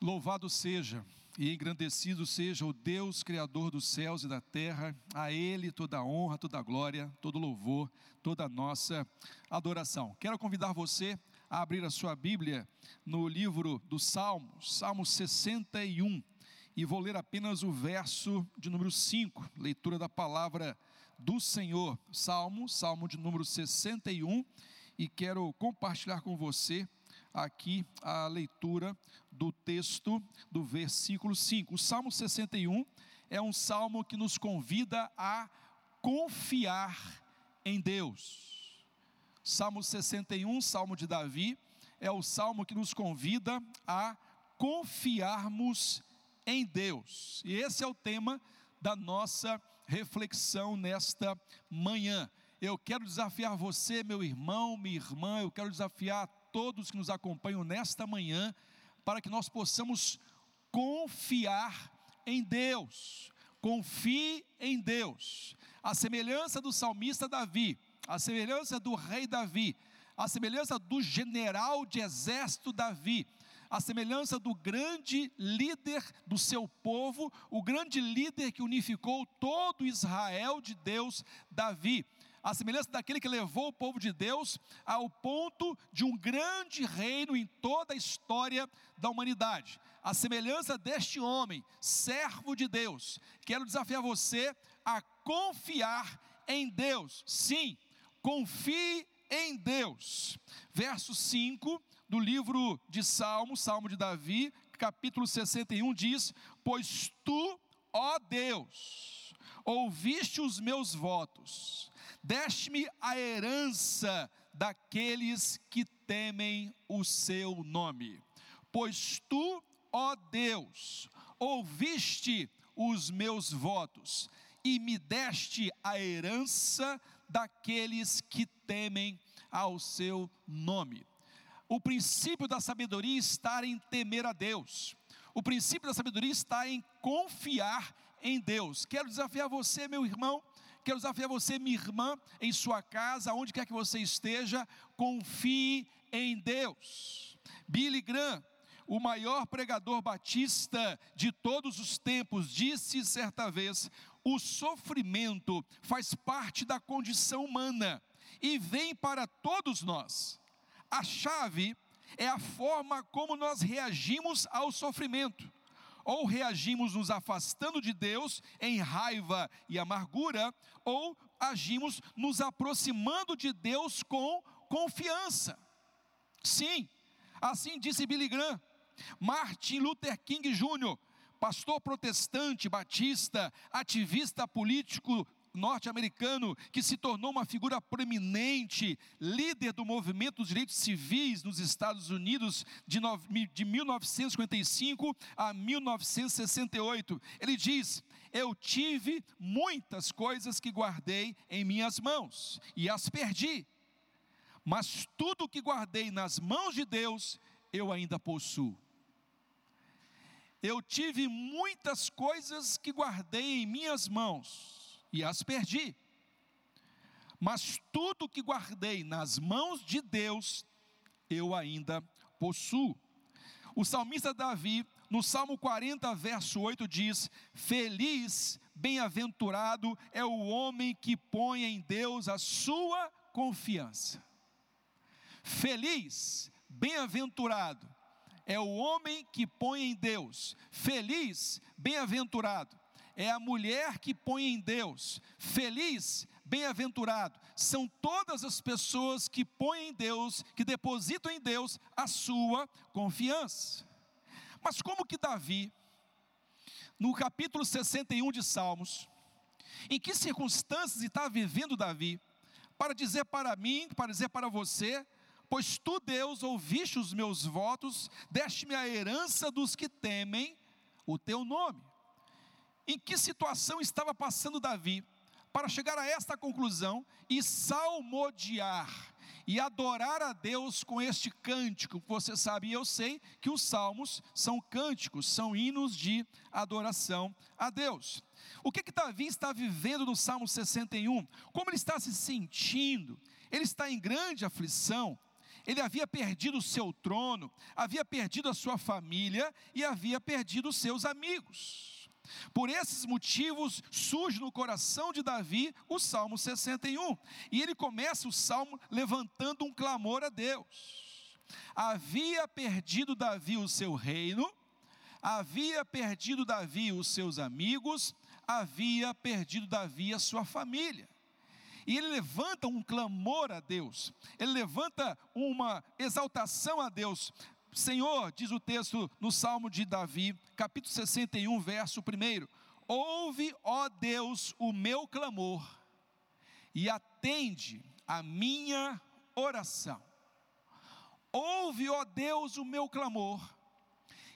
Louvado seja e engrandecido seja o Deus Criador dos céus e da terra, a Ele toda a honra, toda a glória, todo o louvor, toda a nossa adoração. Quero convidar você a abrir a sua Bíblia no livro dos Salmos, Salmo 61, e vou ler apenas o verso de número 5, leitura da palavra do Senhor. Salmo, Salmo de número 61, e quero compartilhar com você aqui a leitura do texto do versículo 5. O Salmo 61 é um salmo que nos convida a confiar em Deus. Salmo 61, salmo de Davi, é o salmo que nos convida a confiarmos em Deus. E esse é o tema da nossa reflexão nesta manhã. Eu quero desafiar você, meu irmão, minha irmã, eu quero desafiar todos que nos acompanham nesta manhã, para que nós possamos confiar em Deus. Confie em Deus. A semelhança do salmista Davi, a semelhança do rei Davi, a semelhança do general de exército Davi, a semelhança do grande líder do seu povo, o grande líder que unificou todo Israel de Deus, Davi a semelhança daquele que levou o povo de Deus ao ponto de um grande reino em toda a história da humanidade. A semelhança deste homem, servo de Deus, quero desafiar você a confiar em Deus. Sim, confie em Deus. Verso 5 do livro de Salmos, Salmo de Davi, capítulo 61 diz: Pois tu, ó Deus, ouviste os meus votos Deste-me a herança daqueles que temem o seu nome. Pois tu, ó Deus, ouviste os meus votos e me deste a herança daqueles que temem ao seu nome. O princípio da sabedoria está em temer a Deus. O princípio da sabedoria está em confiar em Deus. Quero desafiar você, meu irmão, Quero desafiar você, minha irmã, em sua casa, onde quer que você esteja, confie em Deus. Billy Graham, o maior pregador batista de todos os tempos, disse certa vez: o sofrimento faz parte da condição humana e vem para todos nós. A chave é a forma como nós reagimos ao sofrimento ou reagimos nos afastando de Deus em raiva e amargura, ou agimos nos aproximando de Deus com confiança. Sim, assim disse Billy Graham, Martin Luther King Jr., pastor protestante, batista, ativista político norte-americano que se tornou uma figura proeminente, líder do movimento dos direitos civis nos Estados Unidos de, de 1955 a 1968. Ele diz: Eu tive muitas coisas que guardei em minhas mãos e as perdi, mas tudo que guardei nas mãos de Deus, eu ainda possuo. Eu tive muitas coisas que guardei em minhas mãos, e as perdi. Mas tudo que guardei nas mãos de Deus, eu ainda possuo. O salmista Davi, no Salmo 40, verso 8, diz: Feliz, bem-aventurado é o homem que põe em Deus a sua confiança. Feliz, bem-aventurado é o homem que põe em Deus. Feliz, bem-aventurado é a mulher que põe em Deus. Feliz, bem-aventurado, são todas as pessoas que põem em Deus, que depositam em Deus a sua confiança. Mas como que Davi, no capítulo 61 de Salmos, em que circunstâncias está vivendo Davi, para dizer para mim, para dizer para você, pois tu, Deus, ouviste os meus votos, deste-me a herança dos que temem o teu nome. Em que situação estava passando Davi para chegar a esta conclusão e salmodiar e adorar a Deus com este cântico? Você sabe e eu sei que os salmos são cânticos, são hinos de adoração a Deus. O que que Davi está vivendo no Salmo 61? Como ele está se sentindo? Ele está em grande aflição? ele havia perdido o seu trono, havia perdido a sua família e havia perdido os seus amigos. Por esses motivos surge no coração de Davi o Salmo 61, e ele começa o salmo levantando um clamor a Deus. Havia perdido Davi o seu reino, havia perdido Davi os seus amigos, havia perdido Davi a sua família. E ele levanta um clamor a Deus, ele levanta uma exaltação a Deus. Senhor, diz o texto no Salmo de Davi, capítulo 61, verso 1: Ouve, ó Deus, o meu clamor e atende a minha oração. Ouve, ó Deus, o meu clamor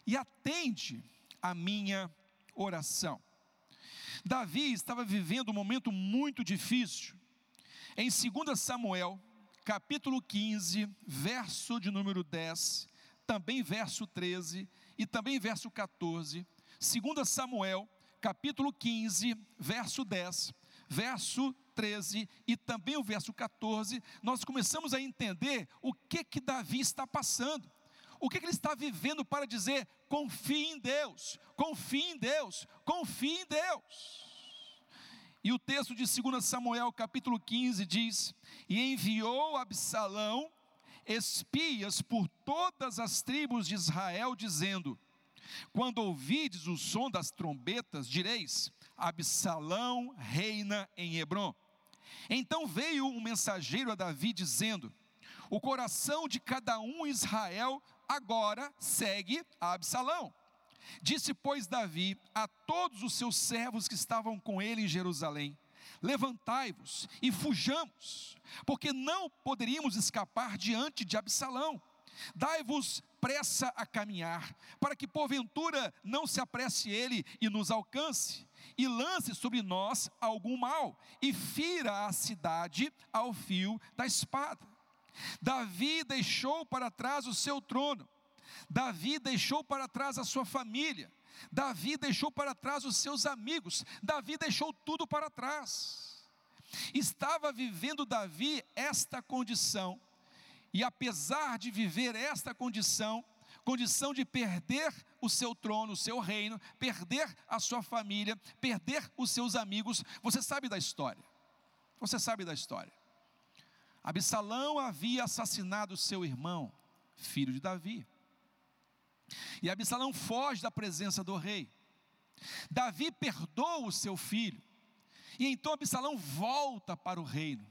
e atende a minha oração. Davi estava vivendo um momento muito difícil. Em 2 Samuel, capítulo 15, verso de número 10, também verso 13 e também verso 14. 2 Samuel, capítulo 15, verso 10, verso 13 e também o verso 14, nós começamos a entender o que que Davi está passando. O que, que ele está vivendo para dizer: confie em Deus, confie em Deus, confie em Deus. E o texto de 2 Samuel, capítulo 15, diz: E enviou Absalão espias por todas as tribos de Israel, dizendo: Quando ouvides o som das trombetas, direis: Absalão reina em Hebron. Então veio um mensageiro a Davi dizendo: O coração de cada um Israel agora segue a Absalão. Disse, pois, Davi a todos os seus servos que estavam com ele em Jerusalém: Levantai-vos e fujamos, porque não poderíamos escapar diante de Absalão. Dai-vos pressa a caminhar, para que porventura não se apresse ele e nos alcance, e lance sobre nós algum mal, e fira a cidade ao fio da espada. Davi deixou para trás o seu trono, Davi deixou para trás a sua família, Davi deixou para trás os seus amigos, Davi deixou tudo para trás. Estava vivendo Davi esta condição, e apesar de viver esta condição, condição de perder o seu trono, o seu reino, perder a sua família, perder os seus amigos, você sabe da história. Você sabe da história. Absalão havia assassinado seu irmão, filho de Davi. E Absalão foge da presença do rei. Davi perdoa o seu filho. E então Absalão volta para o reino.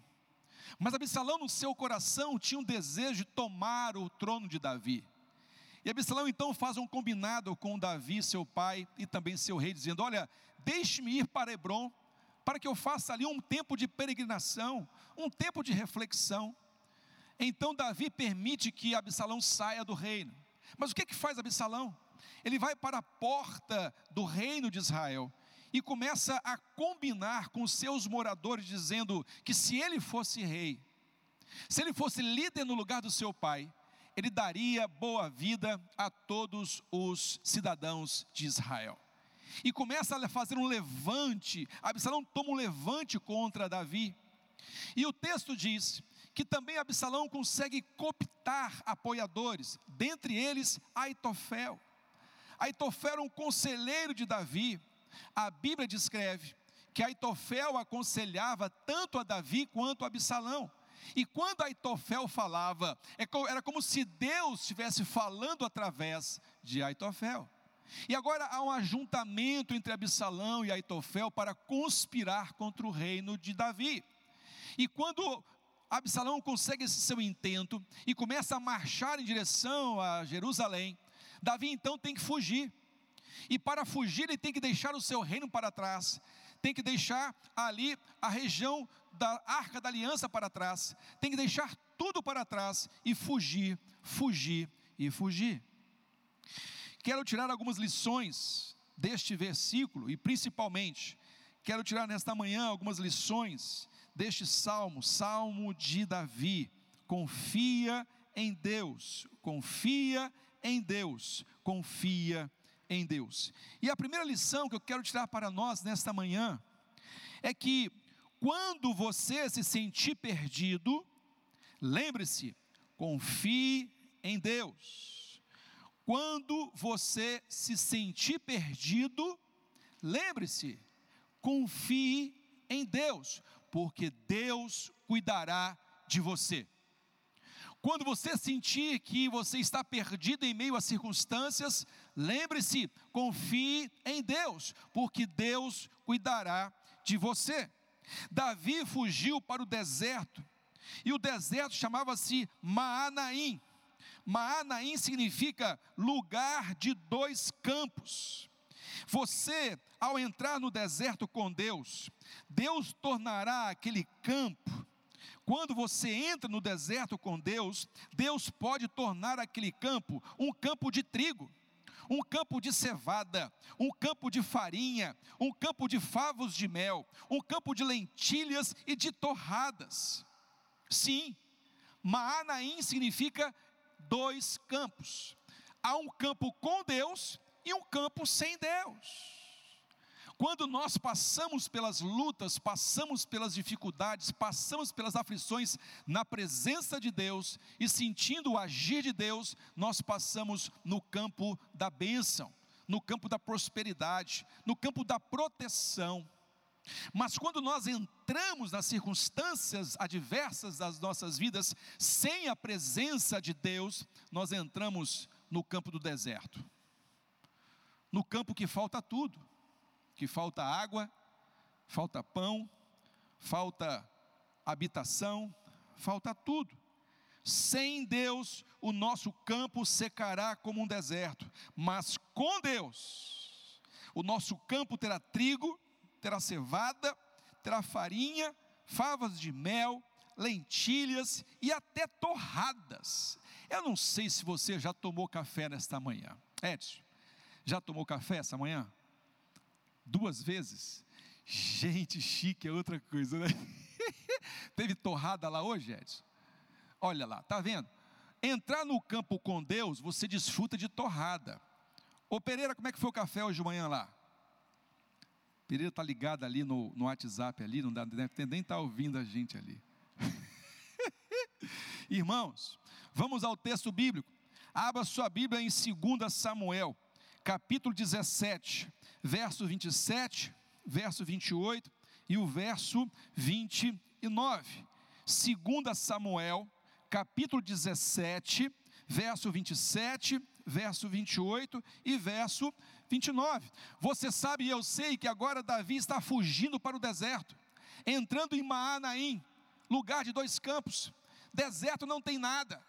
Mas Absalão, no seu coração, tinha um desejo de tomar o trono de Davi. E Absalão então faz um combinado com Davi, seu pai, e também seu rei, dizendo: Olha, deixe-me ir para Hebron, para que eu faça ali um tempo de peregrinação, um tempo de reflexão. Então Davi permite que Absalão saia do reino. Mas o que, que faz Absalão? Ele vai para a porta do reino de Israel e começa a combinar com seus moradores, dizendo que se ele fosse rei, se ele fosse líder no lugar do seu pai, ele daria boa vida a todos os cidadãos de Israel. E começa a fazer um levante, Absalão toma um levante contra Davi. E o texto diz que também Absalão consegue cooptar apoiadores, dentre eles Aitofel. Aitofel era um conselheiro de Davi. A Bíblia descreve que Aitofel aconselhava tanto a Davi quanto a Absalão. E quando Aitofel falava, é era como se Deus estivesse falando através de Aitofel. E agora há um ajuntamento entre Absalão e Aitofel para conspirar contra o reino de Davi. E quando Absalão consegue esse seu intento e começa a marchar em direção a Jerusalém. Davi então tem que fugir. E para fugir, ele tem que deixar o seu reino para trás, tem que deixar ali a região da arca da aliança para trás, tem que deixar tudo para trás e fugir, fugir e fugir. Quero tirar algumas lições deste versículo e principalmente quero tirar nesta manhã algumas lições deste salmo, salmo de Davi. Confia em Deus, confia em Deus, confia em Deus. E a primeira lição que eu quero tirar para nós nesta manhã é que quando você se sentir perdido, lembre-se, confie em Deus. Quando você se sentir perdido, lembre-se, confie em Deus, porque Deus cuidará de você. Quando você sentir que você está perdido em meio às circunstâncias, lembre-se, confie em Deus, porque Deus cuidará de você. Davi fugiu para o deserto, e o deserto chamava-se Maanaim. Maanaim significa lugar de dois campos. Você, ao entrar no deserto com Deus, Deus tornará aquele campo quando você entra no deserto com Deus, Deus pode tornar aquele campo um campo de trigo, um campo de cevada, um campo de farinha, um campo de favos de mel, um campo de lentilhas e de torradas. Sim, Maanaim significa dois campos. Há um campo com Deus e um campo sem Deus. Quando nós passamos pelas lutas, passamos pelas dificuldades, passamos pelas aflições na presença de Deus e sentindo o agir de Deus, nós passamos no campo da bênção, no campo da prosperidade, no campo da proteção. Mas quando nós entramos nas circunstâncias adversas das nossas vidas, sem a presença de Deus, nós entramos no campo do deserto, no campo que falta tudo que falta água, falta pão, falta habitação, falta tudo. Sem Deus, o nosso campo secará como um deserto, mas com Deus, o nosso campo terá trigo, terá cevada, terá farinha, favas de mel, lentilhas e até torradas. Eu não sei se você já tomou café nesta manhã. Edson, já tomou café essa manhã? duas vezes. Gente, chique é outra coisa, né? Teve torrada lá hoje, Edson? Olha lá, tá vendo? Entrar no campo com Deus, você desfruta de torrada. Ô Pereira, como é que foi o café hoje de manhã lá? Pereira está ligado ali no, no WhatsApp ali, não dá, nem está ouvindo a gente ali. Irmãos, vamos ao texto bíblico. Abra sua Bíblia em 2 Samuel, capítulo 17 verso 27, verso 28 e o verso 29. Segunda Samuel, capítulo 17, verso 27, verso 28 e verso 29. Você sabe e eu sei que agora Davi está fugindo para o deserto, entrando em Maanaim, lugar de dois campos. Deserto não tem nada.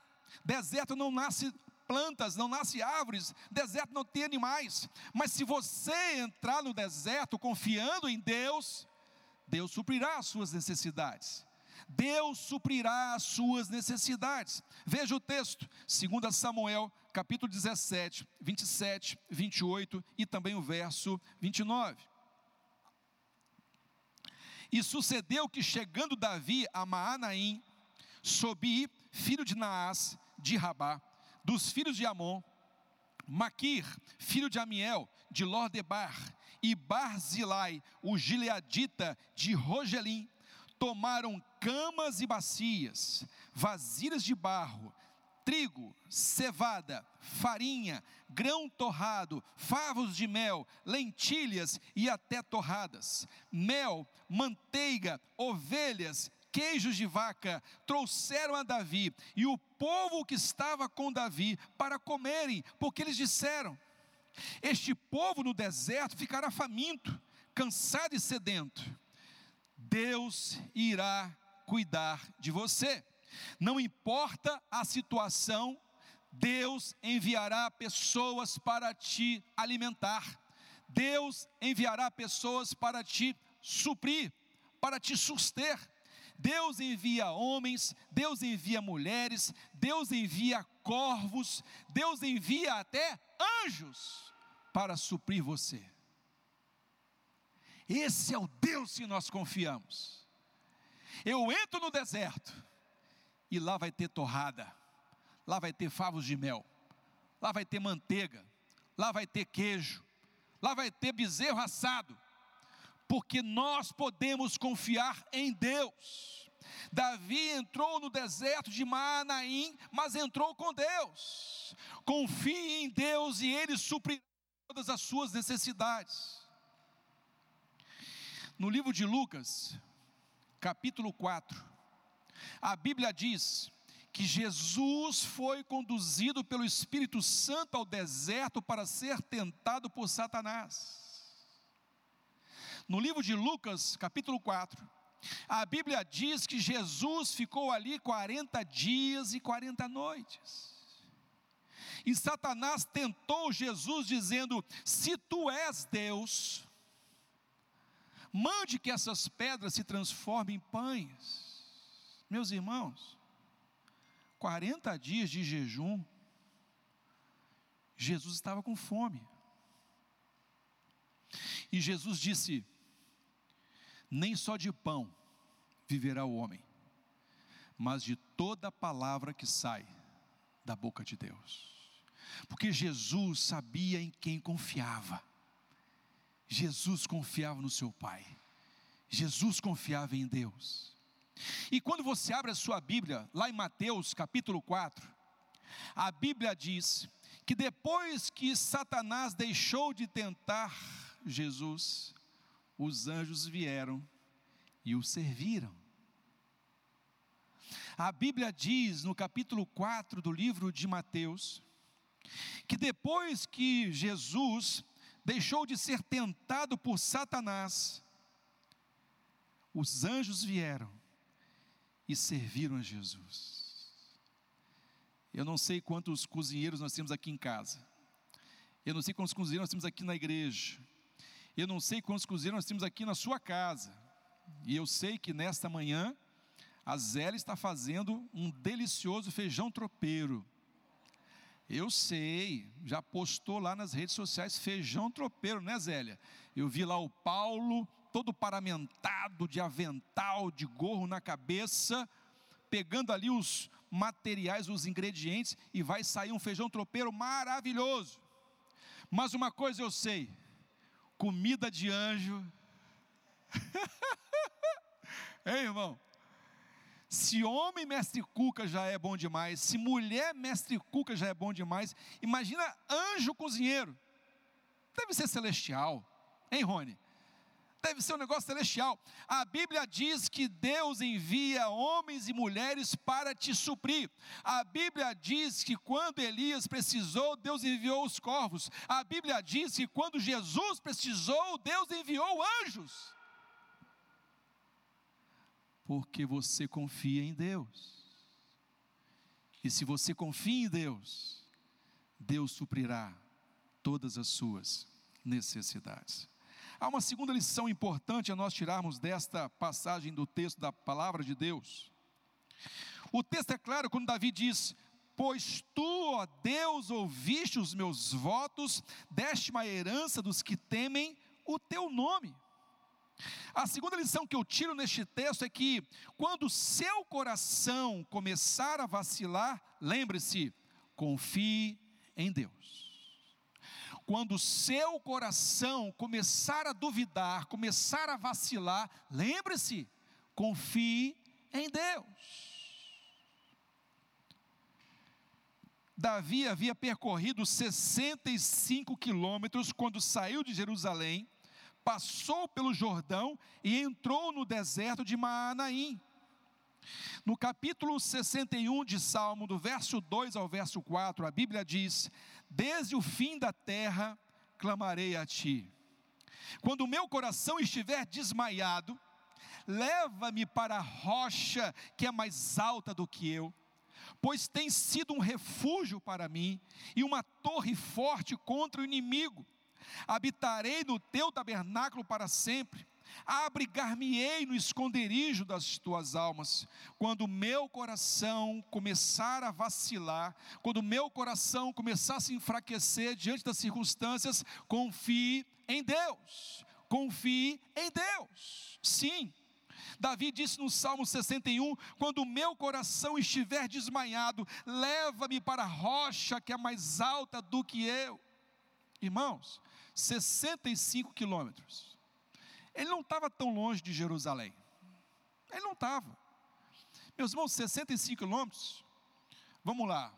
Deserto não nasce plantas, não nasce árvores, deserto não tem animais. Mas se você entrar no deserto confiando em Deus, Deus suprirá as suas necessidades. Deus suprirá as suas necessidades. Veja o texto, 2 Samuel, capítulo 17, 27, 28 e também o verso 29. E sucedeu que chegando Davi a Maanaim, Sobi, filho de Naás, de Rabá, dos filhos de Amon, Maquir, filho de Amiel, de Lordebar, e Barzilai, o gileadita de Rogelim, tomaram camas e bacias, vasilhas de barro, trigo, cevada, farinha, grão torrado, favos de mel, lentilhas e até torradas, mel, manteiga, ovelhas queijos de vaca trouxeram a Davi e o povo que estava com Davi para comerem, porque eles disseram: Este povo no deserto ficará faminto, cansado e sedento. Deus irá cuidar de você. Não importa a situação, Deus enviará pessoas para te alimentar. Deus enviará pessoas para te suprir, para te suster. Deus envia homens, Deus envia mulheres, Deus envia corvos, Deus envia até anjos para suprir você. Esse é o Deus que nós confiamos. Eu entro no deserto e lá vai ter torrada, lá vai ter favos de mel, lá vai ter manteiga, lá vai ter queijo, lá vai ter bezerro assado porque nós podemos confiar em Deus. Davi entrou no deserto de Manaim, mas entrou com Deus. Confie em Deus e Ele suprirá todas as suas necessidades. No livro de Lucas, capítulo 4, a Bíblia diz que Jesus foi conduzido pelo Espírito Santo ao deserto para ser tentado por Satanás. No livro de Lucas, capítulo 4, a Bíblia diz que Jesus ficou ali 40 dias e 40 noites. E Satanás tentou Jesus dizendo: Se tu és Deus, mande que essas pedras se transformem em pães. Meus irmãos, 40 dias de jejum, Jesus estava com fome. E Jesus disse: Nem só de pão viverá o homem, mas de toda palavra que sai da boca de Deus. Porque Jesus sabia em quem confiava. Jesus confiava no seu Pai. Jesus confiava em Deus. E quando você abre a sua Bíblia, lá em Mateus capítulo 4, a Bíblia diz que depois que Satanás deixou de tentar Jesus, os anjos vieram e o serviram. A Bíblia diz no capítulo 4 do livro de Mateus, que depois que Jesus deixou de ser tentado por Satanás, os anjos vieram e serviram a Jesus. Eu não sei quantos cozinheiros nós temos aqui em casa. Eu não sei quantos cozinheiros nós temos aqui na igreja. Eu não sei quantos cozinheiros nós temos aqui na sua casa. E eu sei que nesta manhã a Zélia está fazendo um delicioso feijão tropeiro. Eu sei, já postou lá nas redes sociais feijão tropeiro, né, Zélia? Eu vi lá o Paulo, todo paramentado, de avental, de gorro na cabeça, pegando ali os materiais, os ingredientes, e vai sair um feijão tropeiro maravilhoso. Mas uma coisa eu sei: comida de anjo. hein, irmão? Se homem mestre cuca já é bom demais, se mulher mestre cuca já é bom demais, imagina anjo cozinheiro. Deve ser celestial, hein, Rony? Deve ser um negócio celestial. A Bíblia diz que Deus envia homens e mulheres para te suprir. A Bíblia diz que quando Elias precisou, Deus enviou os corvos. A Bíblia diz que quando Jesus precisou, Deus enviou anjos porque você confia em Deus. E se você confia em Deus, Deus suprirá todas as suas necessidades. Há uma segunda lição importante a nós tirarmos desta passagem do texto da palavra de Deus. O texto é claro quando Davi diz: Pois tu, ó Deus, ouviste os meus votos, deste uma herança dos que temem o teu nome. A segunda lição que eu tiro neste texto é que, quando seu coração começar a vacilar, lembre-se, confie em Deus. Quando seu coração começar a duvidar, começar a vacilar, lembre-se, confie em Deus. Davi havia percorrido 65 quilômetros quando saiu de Jerusalém passou pelo Jordão e entrou no deserto de Maanaim. No capítulo 61 de Salmo, do verso 2 ao verso 4, a Bíblia diz: Desde o fim da terra clamarei a ti. Quando o meu coração estiver desmaiado, leva-me para a rocha que é mais alta do que eu, pois tem sido um refúgio para mim e uma torre forte contra o inimigo habitarei no teu tabernáculo para sempre, abrigar-me-ei no esconderijo das tuas almas. Quando o meu coração começar a vacilar, quando o meu coração começar a se enfraquecer diante das circunstâncias, confie em Deus. Confie em Deus. Sim. Davi disse no Salmo 61: Quando o meu coração estiver desmaiado, leva-me para a rocha que é mais alta do que eu. Irmãos, 65 quilômetros. Ele não estava tão longe de Jerusalém. Ele não estava. Meus irmãos, 65 quilômetros, vamos lá,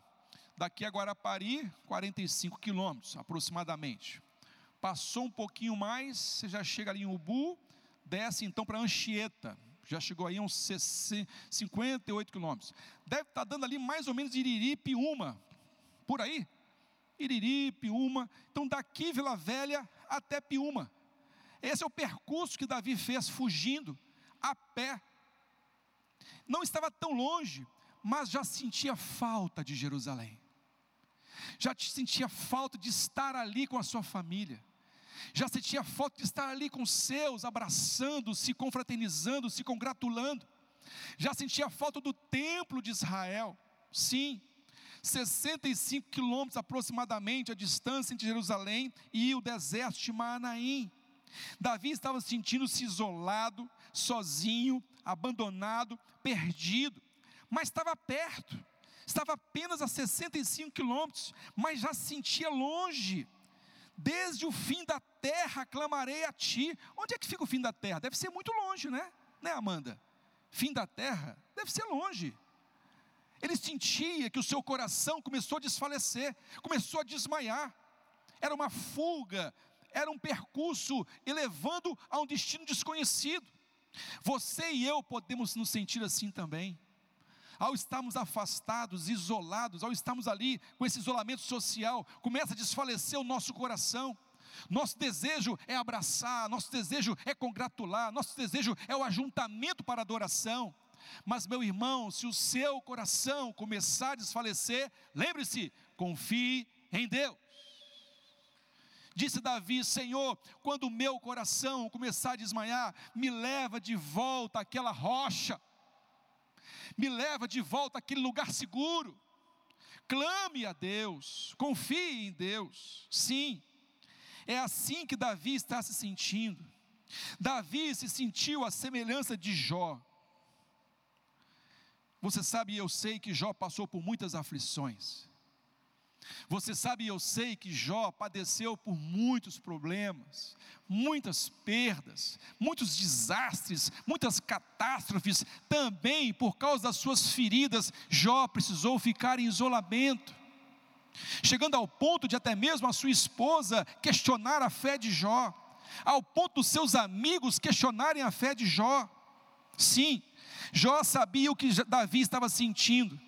daqui a Guarapari, 45 quilômetros aproximadamente. Passou um pouquinho mais, você já chega ali em Ubu, desce então para Anchieta, já chegou aí uns 58 quilômetros. Deve estar tá dando ali mais ou menos Iriri, Piúma, por aí. Iriri, Piúma. Então daqui Vila Velha até Piúma. Esse é o percurso que Davi fez fugindo a pé. Não estava tão longe, mas já sentia falta de Jerusalém. Já sentia falta de estar ali com a sua família já sentia falta de estar ali com os seus, abraçando, se confraternizando, se congratulando, já sentia falta do templo de Israel, sim, 65 quilômetros aproximadamente a distância entre Jerusalém e o deserto de Maanaim. Davi estava sentindo-se isolado, sozinho, abandonado, perdido, mas estava perto, estava apenas a 65 quilômetros, mas já se sentia longe. Desde o fim da terra clamarei a ti. Onde é que fica o fim da terra? Deve ser muito longe, né? Né, Amanda? Fim da terra deve ser longe. Ele sentia que o seu coração começou a desfalecer, começou a desmaiar. Era uma fuga, era um percurso elevando a um destino desconhecido. Você e eu podemos nos sentir assim também ao estarmos afastados, isolados, ao estarmos ali com esse isolamento social, começa a desfalecer o nosso coração. Nosso desejo é abraçar, nosso desejo é congratular, nosso desejo é o ajuntamento para adoração. Mas, meu irmão, se o seu coração começar a desfalecer, lembre-se, confie em Deus. Disse Davi: Senhor, quando o meu coração começar a desmaiar, me leva de volta àquela rocha me leva de volta àquele lugar seguro. Clame a Deus, confie em Deus. Sim, é assim que Davi está se sentindo. Davi se sentiu a semelhança de Jó. Você sabe, eu sei que Jó passou por muitas aflições. Você sabe, eu sei que Jó padeceu por muitos problemas, muitas perdas, muitos desastres, muitas catástrofes. Também por causa das suas feridas, Jó precisou ficar em isolamento, chegando ao ponto de até mesmo a sua esposa questionar a fé de Jó, ao ponto dos seus amigos questionarem a fé de Jó. Sim, Jó sabia o que Davi estava sentindo,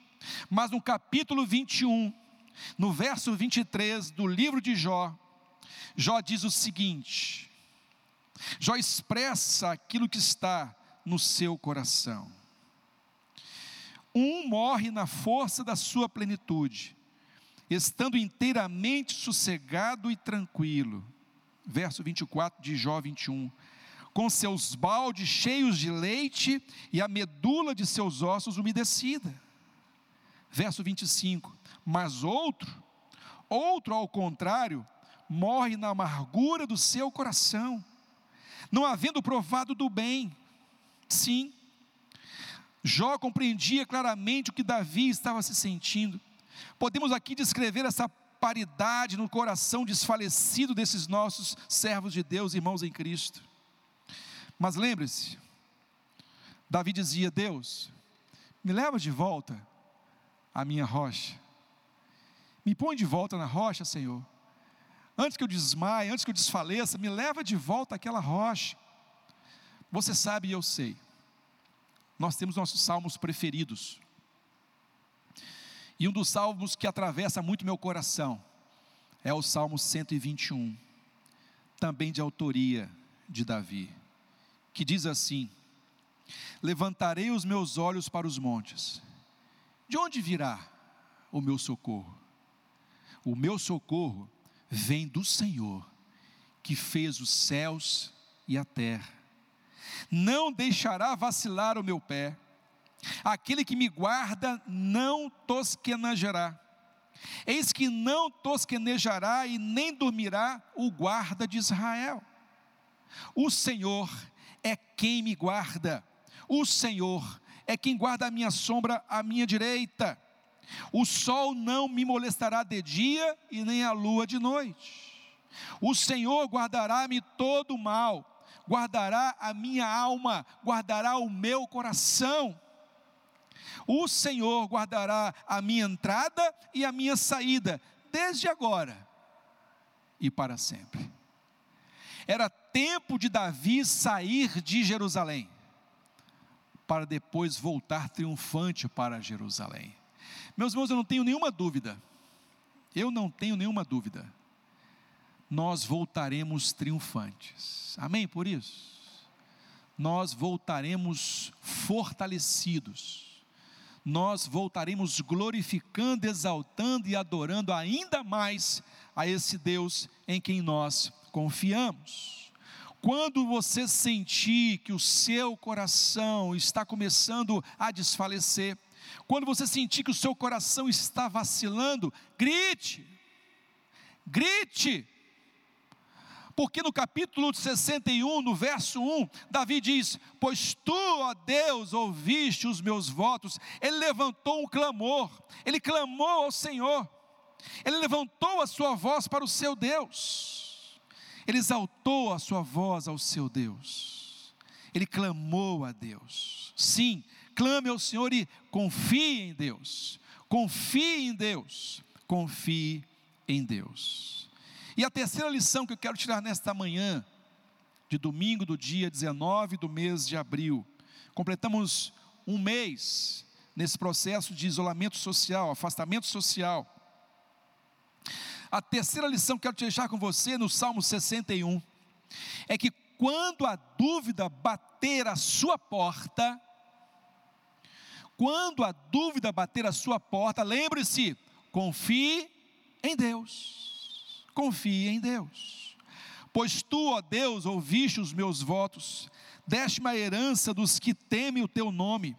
mas no capítulo 21, no verso 23 do livro de Jó, Jó diz o seguinte: Jó expressa aquilo que está no seu coração. Um morre na força da sua plenitude, estando inteiramente sossegado e tranquilo. Verso 24 de Jó 21. Com seus baldes cheios de leite e a medula de seus ossos umedecida. Verso 25 mas outro, outro ao contrário, morre na amargura do seu coração, não havendo provado do bem. Sim, Jó compreendia claramente o que Davi estava se sentindo. Podemos aqui descrever essa paridade no coração desfalecido desses nossos servos de Deus, irmãos em Cristo. Mas lembre-se, Davi dizia: Deus, me leva de volta à minha rocha me põe de volta na rocha, Senhor. Antes que eu desmaie, antes que eu desfaleça, me leva de volta àquela rocha. Você sabe e eu sei. Nós temos nossos salmos preferidos. E um dos salmos que atravessa muito meu coração é o Salmo 121, também de autoria de Davi, que diz assim: Levantarei os meus olhos para os montes, de onde virá o meu socorro? O meu socorro vem do Senhor, que fez os céus e a terra. Não deixará vacilar o meu pé. Aquele que me guarda não tosquenejará. Eis que não tosquenejará e nem dormirá o guarda de Israel. O Senhor é quem me guarda. O Senhor é quem guarda a minha sombra à minha direita. O sol não me molestará de dia e nem a lua de noite. O Senhor guardará-me todo o mal, guardará a minha alma, guardará o meu coração. O Senhor guardará a minha entrada e a minha saída, desde agora e para sempre. Era tempo de Davi sair de Jerusalém, para depois voltar triunfante para Jerusalém. Meus irmãos, eu não tenho nenhuma dúvida, eu não tenho nenhuma dúvida, nós voltaremos triunfantes, amém por isso? Nós voltaremos fortalecidos, nós voltaremos glorificando, exaltando e adorando ainda mais a esse Deus em quem nós confiamos. Quando você sentir que o seu coração está começando a desfalecer, quando você sentir que o seu coração está vacilando, grite, grite, porque no capítulo 61, no verso 1, Davi diz: Pois tu, ó Deus, ouviste os meus votos. Ele levantou um clamor, ele clamou ao Senhor, ele levantou a sua voz para o seu Deus, ele exaltou a sua voz ao seu Deus, ele clamou a Deus. Sim, clame ao Senhor e confie em Deus, confie em Deus, confie em Deus. E a terceira lição que eu quero tirar nesta manhã, de domingo do dia 19 do mês de abril, completamos um mês nesse processo de isolamento social, afastamento social. A terceira lição que eu quero deixar com você no Salmo 61 é que quando a dúvida bater a sua porta, quando a dúvida bater a sua porta, lembre-se, confie em Deus confie em Deus. Pois tu, ó Deus, ouviste os meus votos, deste-me a herança dos que temem o teu nome.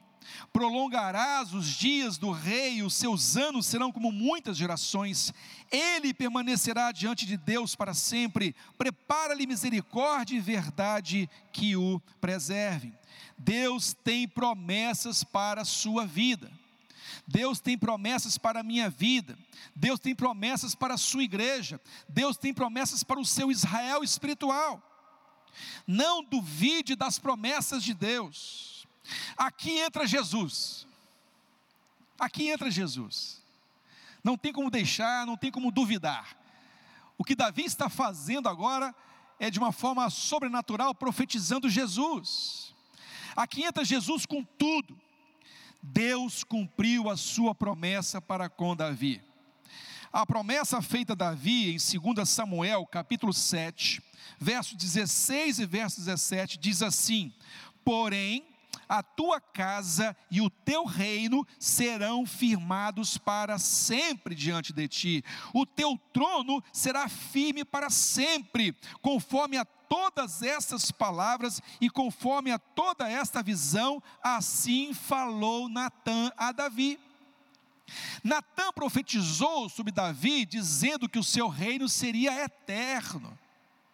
Prolongarás os dias do rei, os seus anos serão como muitas gerações. Ele permanecerá diante de Deus para sempre. Prepara-lhe misericórdia e verdade que o preservem. Deus tem promessas para a sua vida. Deus tem promessas para a minha vida, Deus tem promessas para a sua igreja, Deus tem promessas para o seu Israel espiritual. Não duvide das promessas de Deus. Aqui entra Jesus. Aqui entra Jesus. Não tem como deixar, não tem como duvidar. O que Davi está fazendo agora é de uma forma sobrenatural, profetizando Jesus. Aqui entra Jesus com tudo Deus cumpriu a sua promessa para com Davi. A promessa feita a Davi em 2 Samuel, capítulo 7, verso 16 e verso 17, diz assim: Porém, a tua casa e o teu reino serão firmados para sempre diante de ti, o teu trono será firme para sempre, conforme a todas essas palavras e conforme a toda esta visão, assim falou Natã a Davi. Natã profetizou sobre Davi, dizendo que o seu reino seria eterno.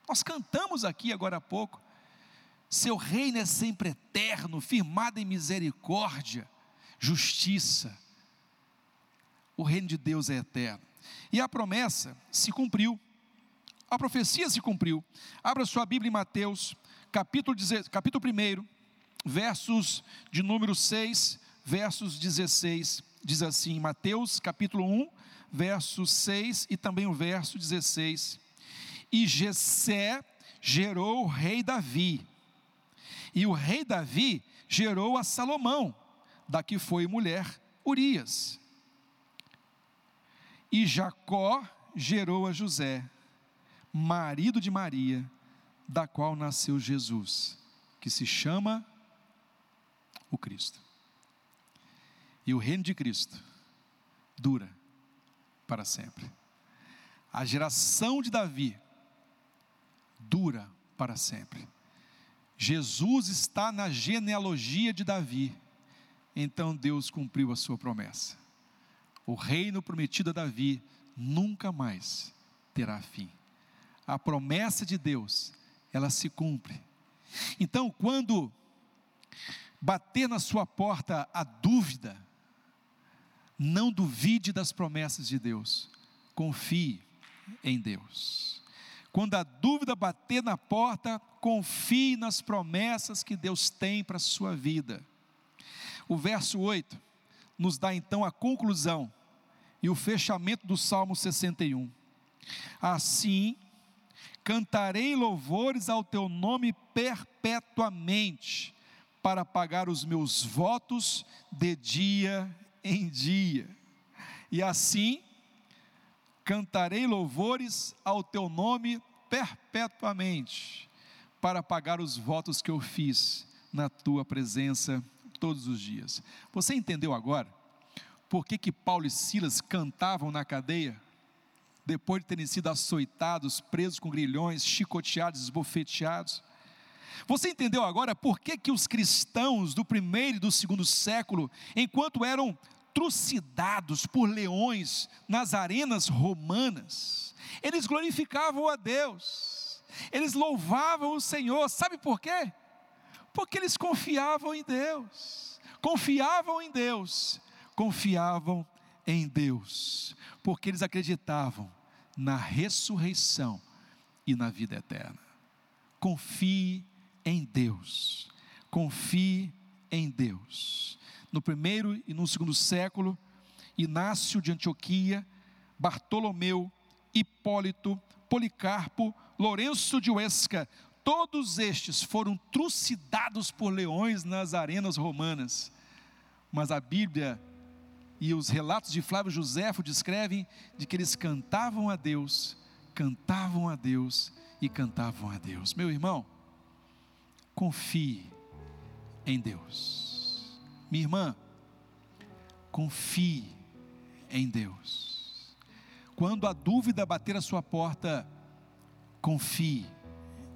Nós cantamos aqui agora há pouco. Seu reino é sempre eterno, firmado em misericórdia, justiça. O reino de Deus é eterno. E a promessa se cumpriu a profecia se cumpriu. Abra sua Bíblia em Mateus, capítulo, capítulo 1, versos de número 6, versos 16. Diz assim, Mateus capítulo 1, verso 6 e também o verso 16. E Jessé gerou o rei Davi. E o rei Davi gerou a Salomão, da que foi mulher Urias. E Jacó gerou a José marido de Maria, da qual nasceu Jesus, que se chama o Cristo. E o reino de Cristo dura para sempre. A geração de Davi dura para sempre. Jesus está na genealogia de Davi. Então Deus cumpriu a sua promessa. O reino prometido a Davi nunca mais terá fim a promessa de Deus, ela se cumpre. Então, quando bater na sua porta a dúvida, não duvide das promessas de Deus, confie em Deus. Quando a dúvida bater na porta, confie nas promessas que Deus tem para a sua vida. O verso 8 nos dá então a conclusão e o fechamento do Salmo 61. Assim, cantarei louvores ao teu nome perpetuamente, para pagar os meus votos de dia em dia. E assim, cantarei louvores ao teu nome perpetuamente, para pagar os votos que eu fiz na tua presença todos os dias. Você entendeu agora por que, que Paulo e Silas cantavam na cadeia? Depois de terem sido açoitados, presos com grilhões, chicoteados, esbofeteados. Você entendeu agora por que, que os cristãos do primeiro e do segundo século, enquanto eram trucidados por leões nas arenas romanas, eles glorificavam a Deus, eles louvavam o Senhor, sabe por quê? Porque eles confiavam em Deus, confiavam em Deus, confiavam em Deus, porque eles acreditavam na ressurreição e na vida eterna. Confie em Deus. Confie em Deus. No primeiro e no segundo século, Inácio de Antioquia, Bartolomeu, Hipólito, Policarpo, Lourenço de Huesca, todos estes foram trucidados por leões nas arenas romanas. Mas a Bíblia e os relatos de Flávio Joséfo descrevem de que eles cantavam a Deus, cantavam a Deus e cantavam a Deus. Meu irmão, confie em Deus. Minha irmã, confie em Deus. Quando a dúvida bater a sua porta, confie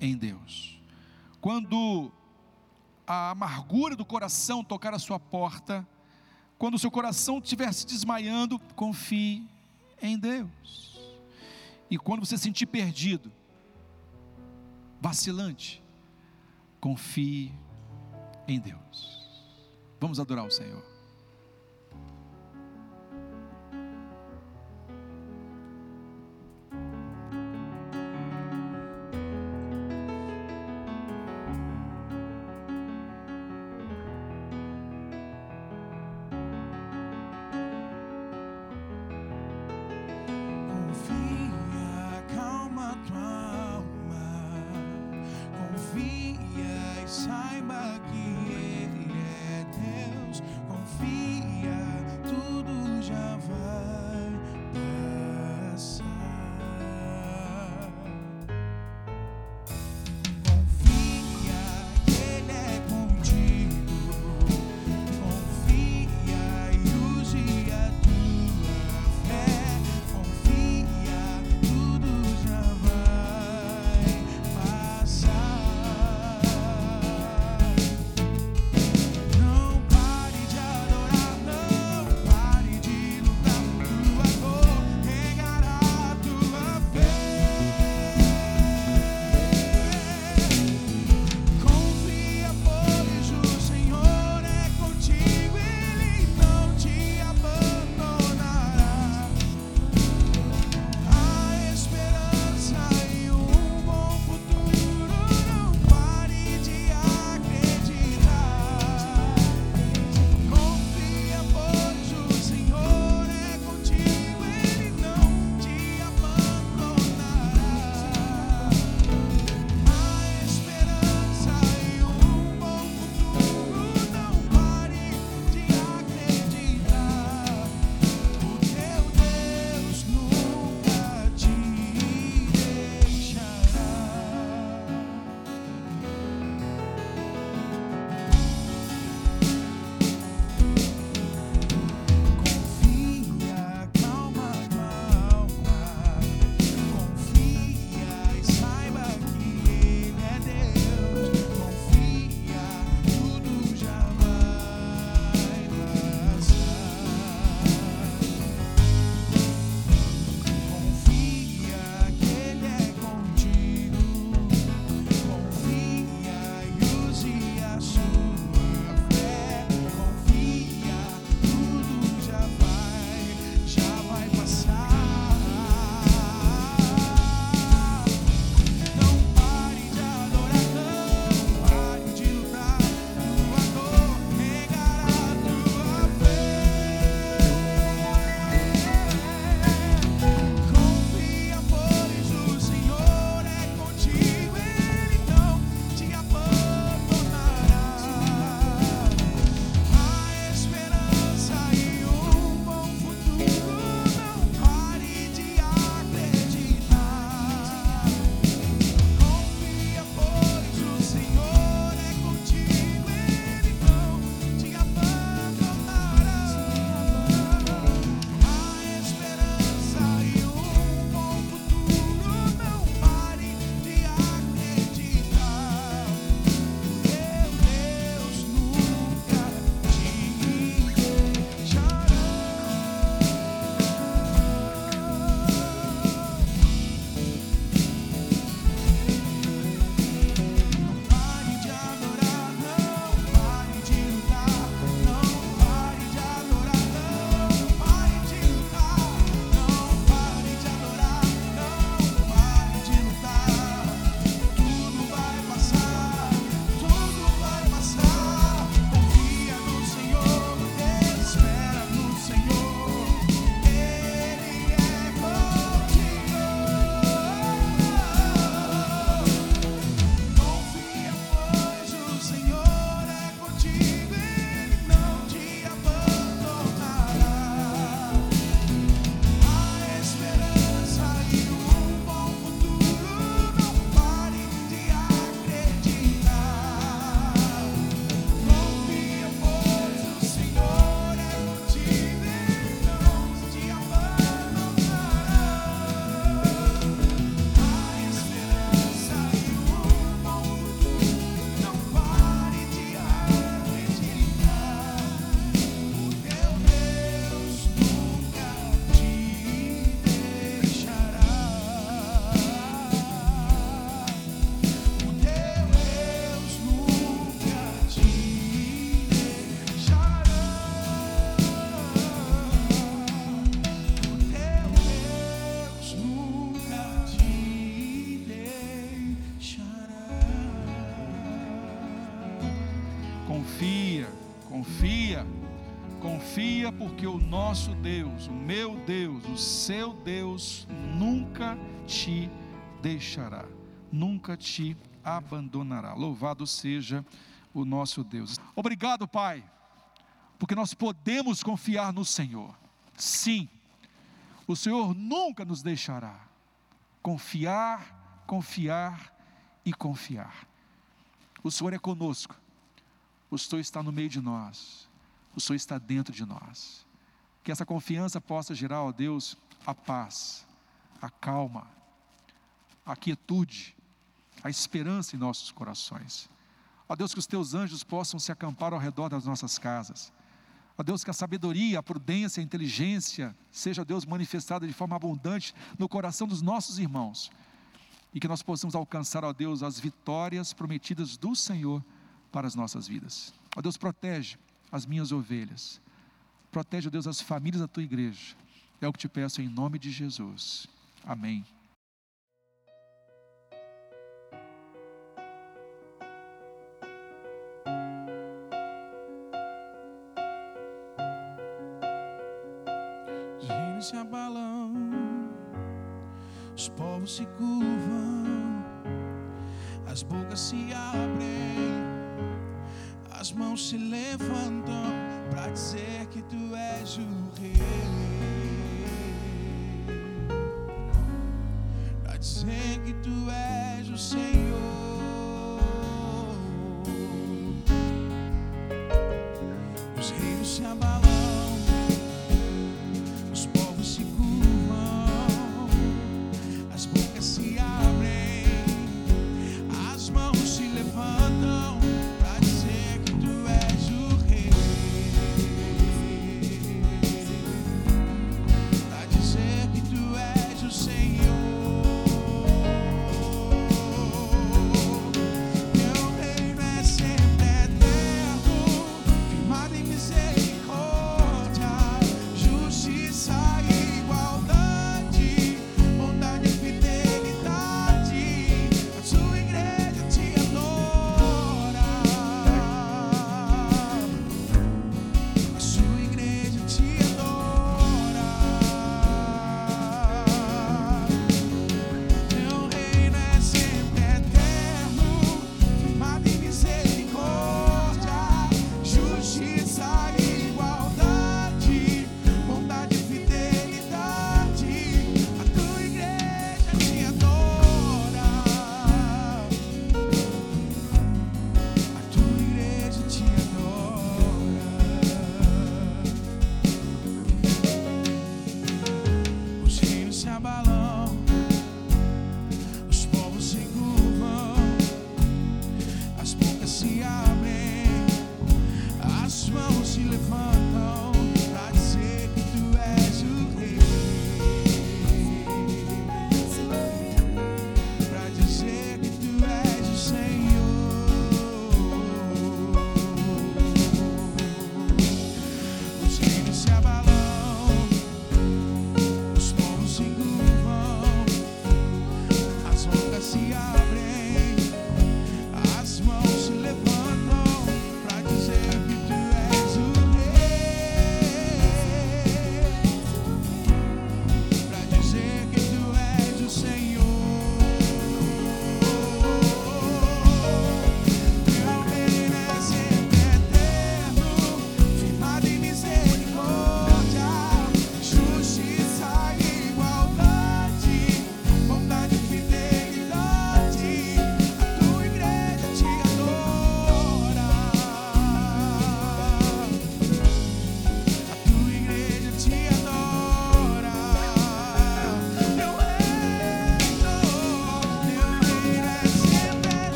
em Deus. Quando a amargura do coração tocar a sua porta, quando o seu coração estiver se desmaiando, confie em Deus. E quando você se sentir perdido, vacilante, confie em Deus. Vamos adorar o Senhor. Porque o nosso Deus, o meu Deus, o seu Deus, nunca te deixará, nunca te abandonará. Louvado seja o nosso Deus. Obrigado, Pai, porque nós podemos confiar no Senhor. Sim, o Senhor nunca nos deixará. Confiar, confiar e confiar. O Senhor é conosco. O Senhor está no meio de nós. O Senhor está dentro de nós. Que essa confiança possa gerar, ó Deus, a paz, a calma, a quietude, a esperança em nossos corações. Ó Deus, que os teus anjos possam se acampar ao redor das nossas casas. Ó Deus, que a sabedoria, a prudência, a inteligência seja, Deus, manifestada de forma abundante no coração dos nossos irmãos. E que nós possamos alcançar, ó Deus, as vitórias prometidas do Senhor para as nossas vidas. Ó Deus, protege as minhas ovelhas. Protege, Deus, as famílias da tua igreja. É o que te peço em nome de Jesus. Amém.